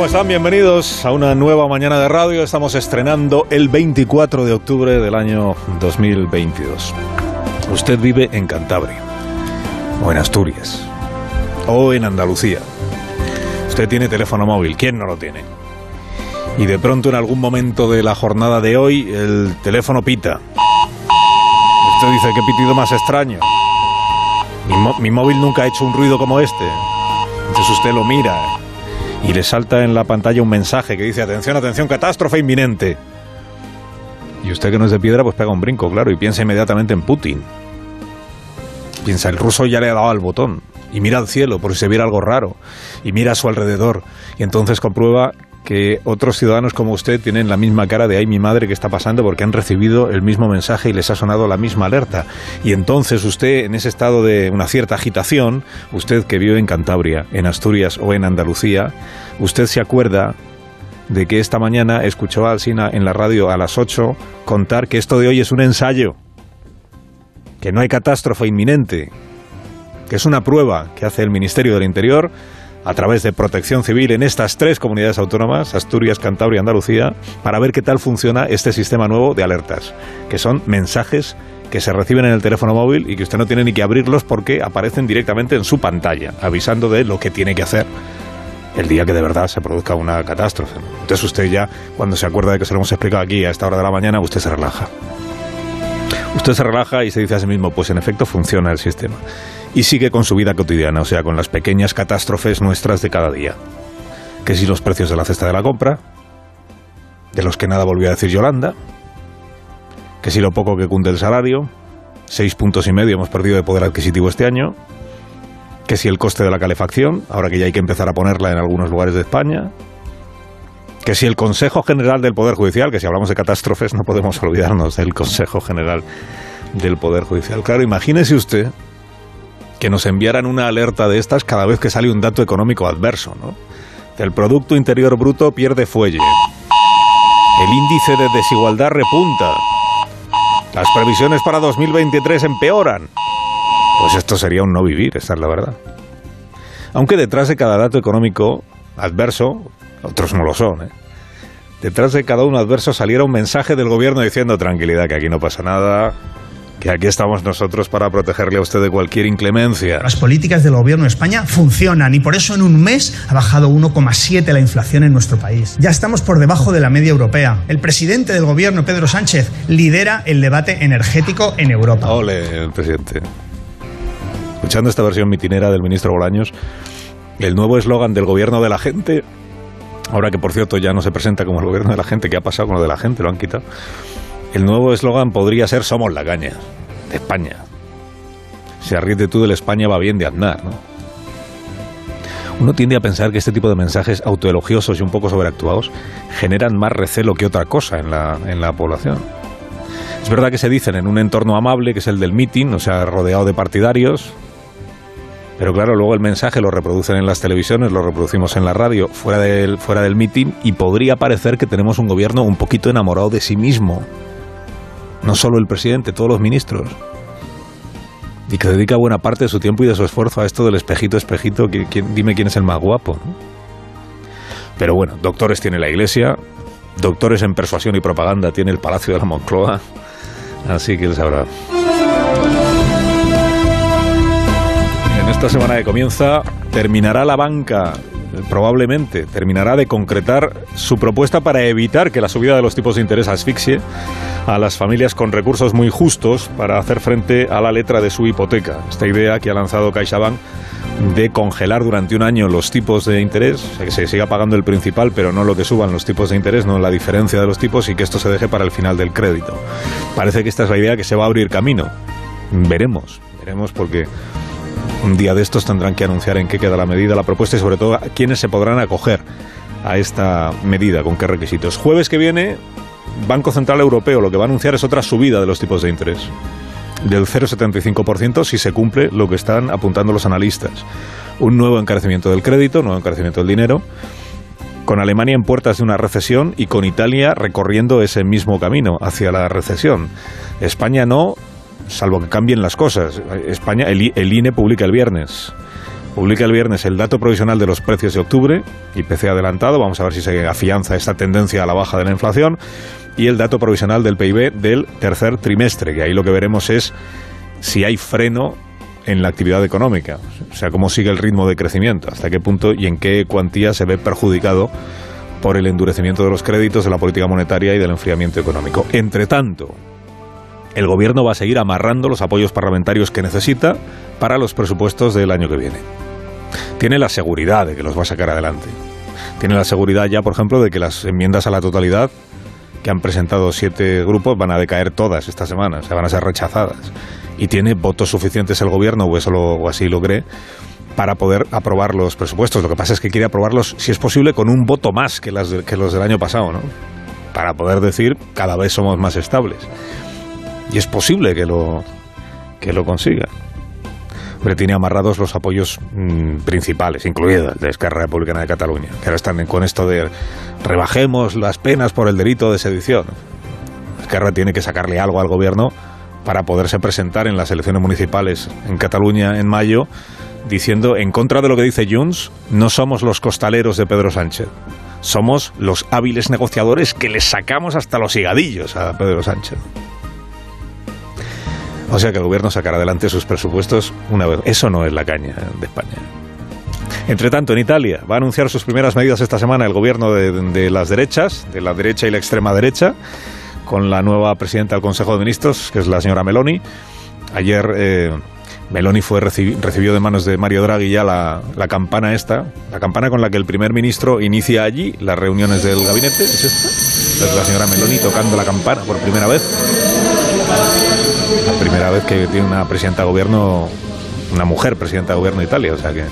¿Cómo están? Bienvenidos a una nueva mañana de radio. Estamos estrenando el 24 de octubre del año 2022. Usted vive en Cantabria, o en Asturias, o en Andalucía. Usted tiene teléfono móvil, ¿quién no lo tiene? Y de pronto en algún momento de la jornada de hoy el teléfono pita. Usted dice, qué pitido más extraño. Mi, mi móvil nunca ha hecho un ruido como este. Entonces usted lo mira y le salta en la pantalla un mensaje que dice, atención, atención, catástrofe inminente. Y usted que no es de piedra, pues pega un brinco, claro, y piensa inmediatamente en Putin. Piensa, el ruso ya le ha dado al botón. Y mira al cielo por si se viera algo raro. Y mira a su alrededor. Y entonces comprueba que otros ciudadanos como usted tienen la misma cara de ay mi madre que está pasando porque han recibido el mismo mensaje y les ha sonado la misma alerta. Y entonces usted en ese estado de una cierta agitación, usted que vive en Cantabria, en Asturias o en Andalucía, usted se acuerda de que esta mañana escuchó a Alsina en la radio a las 8 contar que esto de hoy es un ensayo, que no hay catástrofe inminente, que es una prueba que hace el Ministerio del Interior a través de protección civil en estas tres comunidades autónomas, Asturias, Cantabria y Andalucía, para ver qué tal funciona este sistema nuevo de alertas, que son mensajes que se reciben en el teléfono móvil y que usted no tiene ni que abrirlos porque aparecen directamente en su pantalla, avisando de lo que tiene que hacer el día que de verdad se produzca una catástrofe. Entonces usted ya, cuando se acuerda de que se lo hemos explicado aquí a esta hora de la mañana, usted se relaja. Usted se relaja y se dice a sí mismo, pues en efecto funciona el sistema y sigue con su vida cotidiana, o sea, con las pequeñas catástrofes nuestras de cada día. Que si los precios de la cesta de la compra, de los que nada volvió a decir Yolanda, que si lo poco que cunde el salario, seis puntos y medio hemos perdido de poder adquisitivo este año, que si el coste de la calefacción, ahora que ya hay que empezar a ponerla en algunos lugares de España, que si el Consejo General del Poder Judicial, que si hablamos de catástrofes no podemos olvidarnos del Consejo General del Poder Judicial. Claro, imagínese usted que nos enviaran una alerta de estas cada vez que sale un dato económico adverso, ¿no? El Producto Interior Bruto pierde fuelle. El índice de desigualdad repunta. Las previsiones para 2023 empeoran. Pues esto sería un no vivir, esa es la verdad. Aunque detrás de cada dato económico adverso, otros no lo son, ¿eh? detrás de cada uno adverso saliera un mensaje del gobierno diciendo tranquilidad, que aquí no pasa nada, que aquí estamos nosotros para protegerle a usted de cualquier inclemencia. Las políticas del gobierno de España funcionan y por eso en un mes ha bajado 1,7 la inflación en nuestro país. Ya estamos por debajo de la media europea. El presidente del gobierno, Pedro Sánchez, lidera el debate energético en Europa. Ole, el presidente. Escuchando esta versión mitinera del ministro Bolaños, el nuevo eslogan del gobierno de la gente, ahora que por cierto ya no se presenta como el gobierno de la gente, ¿qué ha pasado con lo de la gente? Lo han quitado el nuevo eslogan podría ser Somos la caña, de España. Se arriesgue tú del España va bien de andar, ¿no? Uno tiende a pensar que este tipo de mensajes autoelogiosos y un poco sobreactuados generan más recelo que otra cosa en la, en la población. Es verdad que se dicen en un entorno amable, que es el del meeting, o sea, rodeado de partidarios, pero claro, luego el mensaje lo reproducen en las televisiones, lo reproducimos en la radio, fuera del, fuera del meeting, y podría parecer que tenemos un gobierno un poquito enamorado de sí mismo no solo el presidente, todos los ministros. Y que dedica buena parte de su tiempo y de su esfuerzo a esto del espejito, espejito, dime quién es el más guapo. Pero bueno, doctores tiene la Iglesia, doctores en persuasión y propaganda tiene el Palacio de la Moncloa, así que él sabrá. En esta semana que comienza, terminará la banca probablemente terminará de concretar su propuesta para evitar que la subida de los tipos de interés asfixie a las familias con recursos muy justos para hacer frente a la letra de su hipoteca. Esta idea que ha lanzado CaixaBank de congelar durante un año los tipos de interés, que se siga pagando el principal, pero no lo que suban los tipos de interés, no la diferencia de los tipos y que esto se deje para el final del crédito. Parece que esta es la idea que se va a abrir camino. Veremos, veremos porque un día de estos tendrán que anunciar en qué queda la medida, la propuesta y sobre todo quiénes se podrán acoger a esta medida, con qué requisitos. Jueves que viene Banco Central Europeo lo que va a anunciar es otra subida de los tipos de interés del 0,75% si se cumple lo que están apuntando los analistas. Un nuevo encarecimiento del crédito, nuevo encarecimiento del dinero, con Alemania en puertas de una recesión y con Italia recorriendo ese mismo camino hacia la recesión. España no, salvo que cambien las cosas. España, el, INE publica el viernes. Publica el viernes el dato provisional de los precios de octubre, IPC adelantado, vamos a ver si se afianza esta tendencia a la baja de la inflación, y el dato provisional del PIB del tercer trimestre, que ahí lo que veremos es si hay freno en la actividad económica, o sea, cómo sigue el ritmo de crecimiento, hasta qué punto y en qué cuantía se ve perjudicado por el endurecimiento de los créditos, de la política monetaria y del enfriamiento económico. Entre tanto, el gobierno va a seguir amarrando los apoyos parlamentarios que necesita para los presupuestos del año que viene. Tiene la seguridad de que los va a sacar adelante. Tiene la seguridad ya, por ejemplo, de que las enmiendas a la totalidad que han presentado siete grupos van a decaer todas esta semana, se van a ser rechazadas. Y tiene votos suficientes el gobierno, o, eso lo, o así lo cree, para poder aprobar los presupuestos. Lo que pasa es que quiere aprobarlos, si es posible, con un voto más que, las que los del año pasado, ¿no? Para poder decir, cada vez somos más estables. Y es posible que lo, que lo consiga. Pero tiene amarrados los apoyos mmm, principales, incluido el de Esquerra Republicana de Cataluña, que ahora están con esto de rebajemos las penas por el delito de sedición. Esquerra tiene que sacarle algo al gobierno para poderse presentar en las elecciones municipales en Cataluña en mayo diciendo en contra de lo que dice Junts, no somos los costaleros de Pedro Sánchez. Somos los hábiles negociadores que les sacamos hasta los higadillos a Pedro Sánchez. O sea que el gobierno sacará adelante sus presupuestos una vez. Eso no es la caña de España. Entre tanto, en Italia va a anunciar sus primeras medidas esta semana el gobierno de, las derechas, de la derecha y la extrema derecha, con la nueva presidenta del Consejo de Ministros, que es la señora Meloni. Ayer eh, Meloni fue recibi recibió de manos de Mario Draghi ya la, la, campana esta, la campana con la que el primer ministro inicia allí las reuniones del gabinete. ¿Es esta? Es la señora Meloni tocando la campana por primera vez. Primera vez que tiene una presidenta de gobierno, una mujer presidenta de gobierno de Italia, o sea que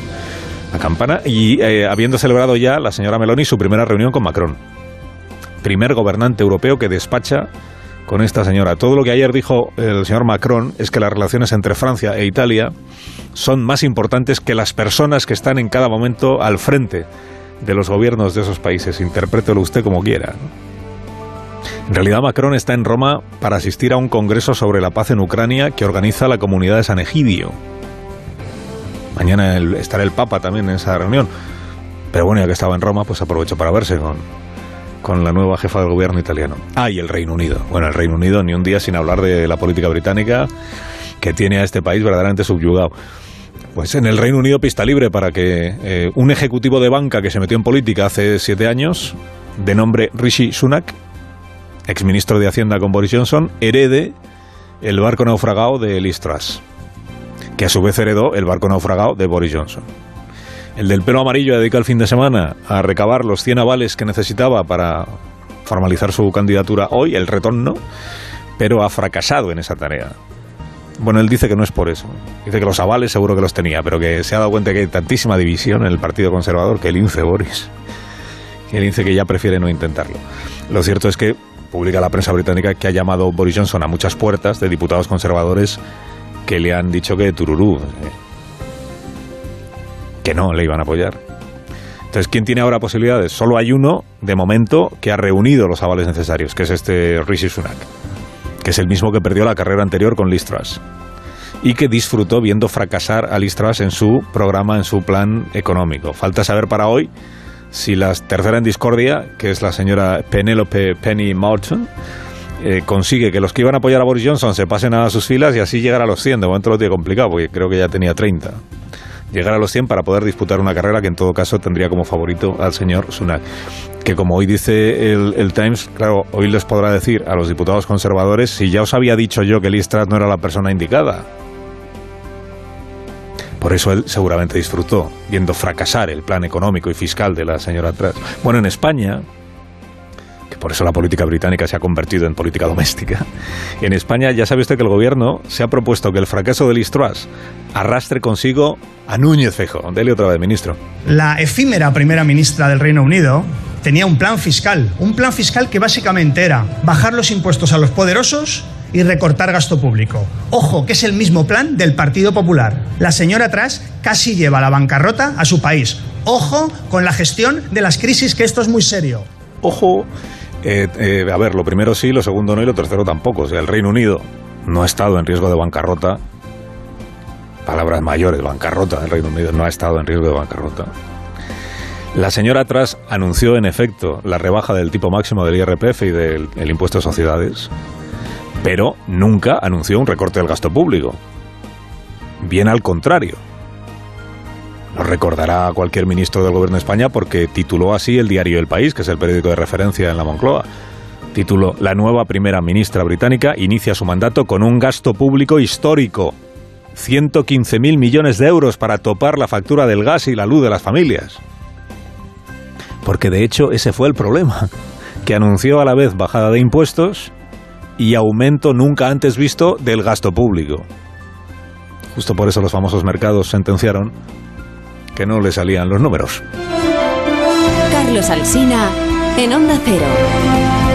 la campana. Y eh, habiendo celebrado ya la señora Meloni su primera reunión con Macron, primer gobernante europeo que despacha con esta señora. Todo lo que ayer dijo el señor Macron es que las relaciones entre Francia e Italia son más importantes que las personas que están en cada momento al frente de los gobiernos de esos países. Interprételo usted como quiera. En realidad Macron está en Roma para asistir a un congreso sobre la paz en Ucrania que organiza la comunidad de San Egidio. Mañana estará el Papa también en esa reunión. Pero bueno, ya que estaba en Roma, pues aprovecho para verse con, con la nueva jefa del gobierno italiano. Ah, y el Reino Unido. Bueno, el Reino Unido ni un día sin hablar de la política británica que tiene a este país verdaderamente subyugado. Pues en el Reino Unido pista libre para que eh, un ejecutivo de banca que se metió en política hace siete años, de nombre Rishi Sunak, exministro de Hacienda con Boris Johnson, herede el barco naufragado de Liz que a su vez heredó el barco naufragado de Boris Johnson. El del pelo amarillo dedica el fin de semana a recabar los 100 avales que necesitaba para formalizar su candidatura hoy, el retorno, pero ha fracasado en esa tarea. Bueno, él dice que no es por eso. Dice que los avales seguro que los tenía, pero que se ha dado cuenta que hay tantísima división en el Partido Conservador que el lince Boris. Que el lince que ya prefiere no intentarlo. Lo cierto es que publica la prensa británica que ha llamado Boris Johnson a muchas puertas de diputados conservadores que le han dicho que tururú, que no le iban a apoyar. Entonces, ¿quién tiene ahora posibilidades? Solo hay uno, de momento, que ha reunido los avales necesarios, que es este Rishi Sunak, que es el mismo que perdió la carrera anterior con Liz Truss y que disfrutó viendo fracasar a Liz Truss en su programa, en su plan económico. Falta saber para hoy si la tercera en discordia, que es la señora Penelope Penny Morton, eh, consigue que los que iban a apoyar a Boris Johnson se pasen a sus filas y así llegar a los 100. De momento lo tiene complicado, porque creo que ya tenía 30 llegar a los 100 para poder disputar una carrera que en todo caso tendría como favorito al señor Sunak. Que como hoy dice el, Times, claro, hoy les podrá decir a los diputados conservadores si ya os había dicho yo que Liz no era la persona indicada. Por eso él seguramente disfrutó viendo fracasar el plan económico y fiscal de la señora Truss. Bueno, en España, que por eso la política británica se ha convertido en política doméstica. En España ya sabe usted que el gobierno se ha propuesto que el fracaso de Liz Truss arrastre consigo a Núñez Fejo. Dele otra vez, ministro. La efímera primera ministra del Reino Unido tenía un plan fiscal, un plan fiscal que básicamente era bajar los impuestos a los poderosos y recortar gasto público. Ojo, que es el mismo plan del Partido Popular. La señora atrás casi lleva la bancarrota a su país. Ojo con la gestión de las crisis, que esto es muy serio. Ojo, eh, eh, a ver, lo primero sí, lo segundo no y lo tercero tampoco. O sea, el Reino Unido no ha estado en riesgo de bancarrota. Palabras mayores, bancarrota. El Reino Unido no ha estado en riesgo de bancarrota. La señora atrás anunció en efecto la rebaja del tipo máximo del IRPF y del el impuesto de sociedades pero nunca anunció un recorte del gasto público. Bien al contrario. Lo recordará cualquier ministro del gobierno de España porque tituló así el diario El País, que es el periódico de referencia en la Moncloa. Tituló La nueva primera ministra británica inicia su mandato con un gasto público histórico. 115.000 millones de euros para topar la factura del gas y la luz de las familias. Porque de hecho ese fue el problema, que anunció a la vez bajada de impuestos y aumento nunca antes visto del gasto público. Justo por eso los famosos mercados sentenciaron que no le salían los números. Carlos Alsina en Onda Cero.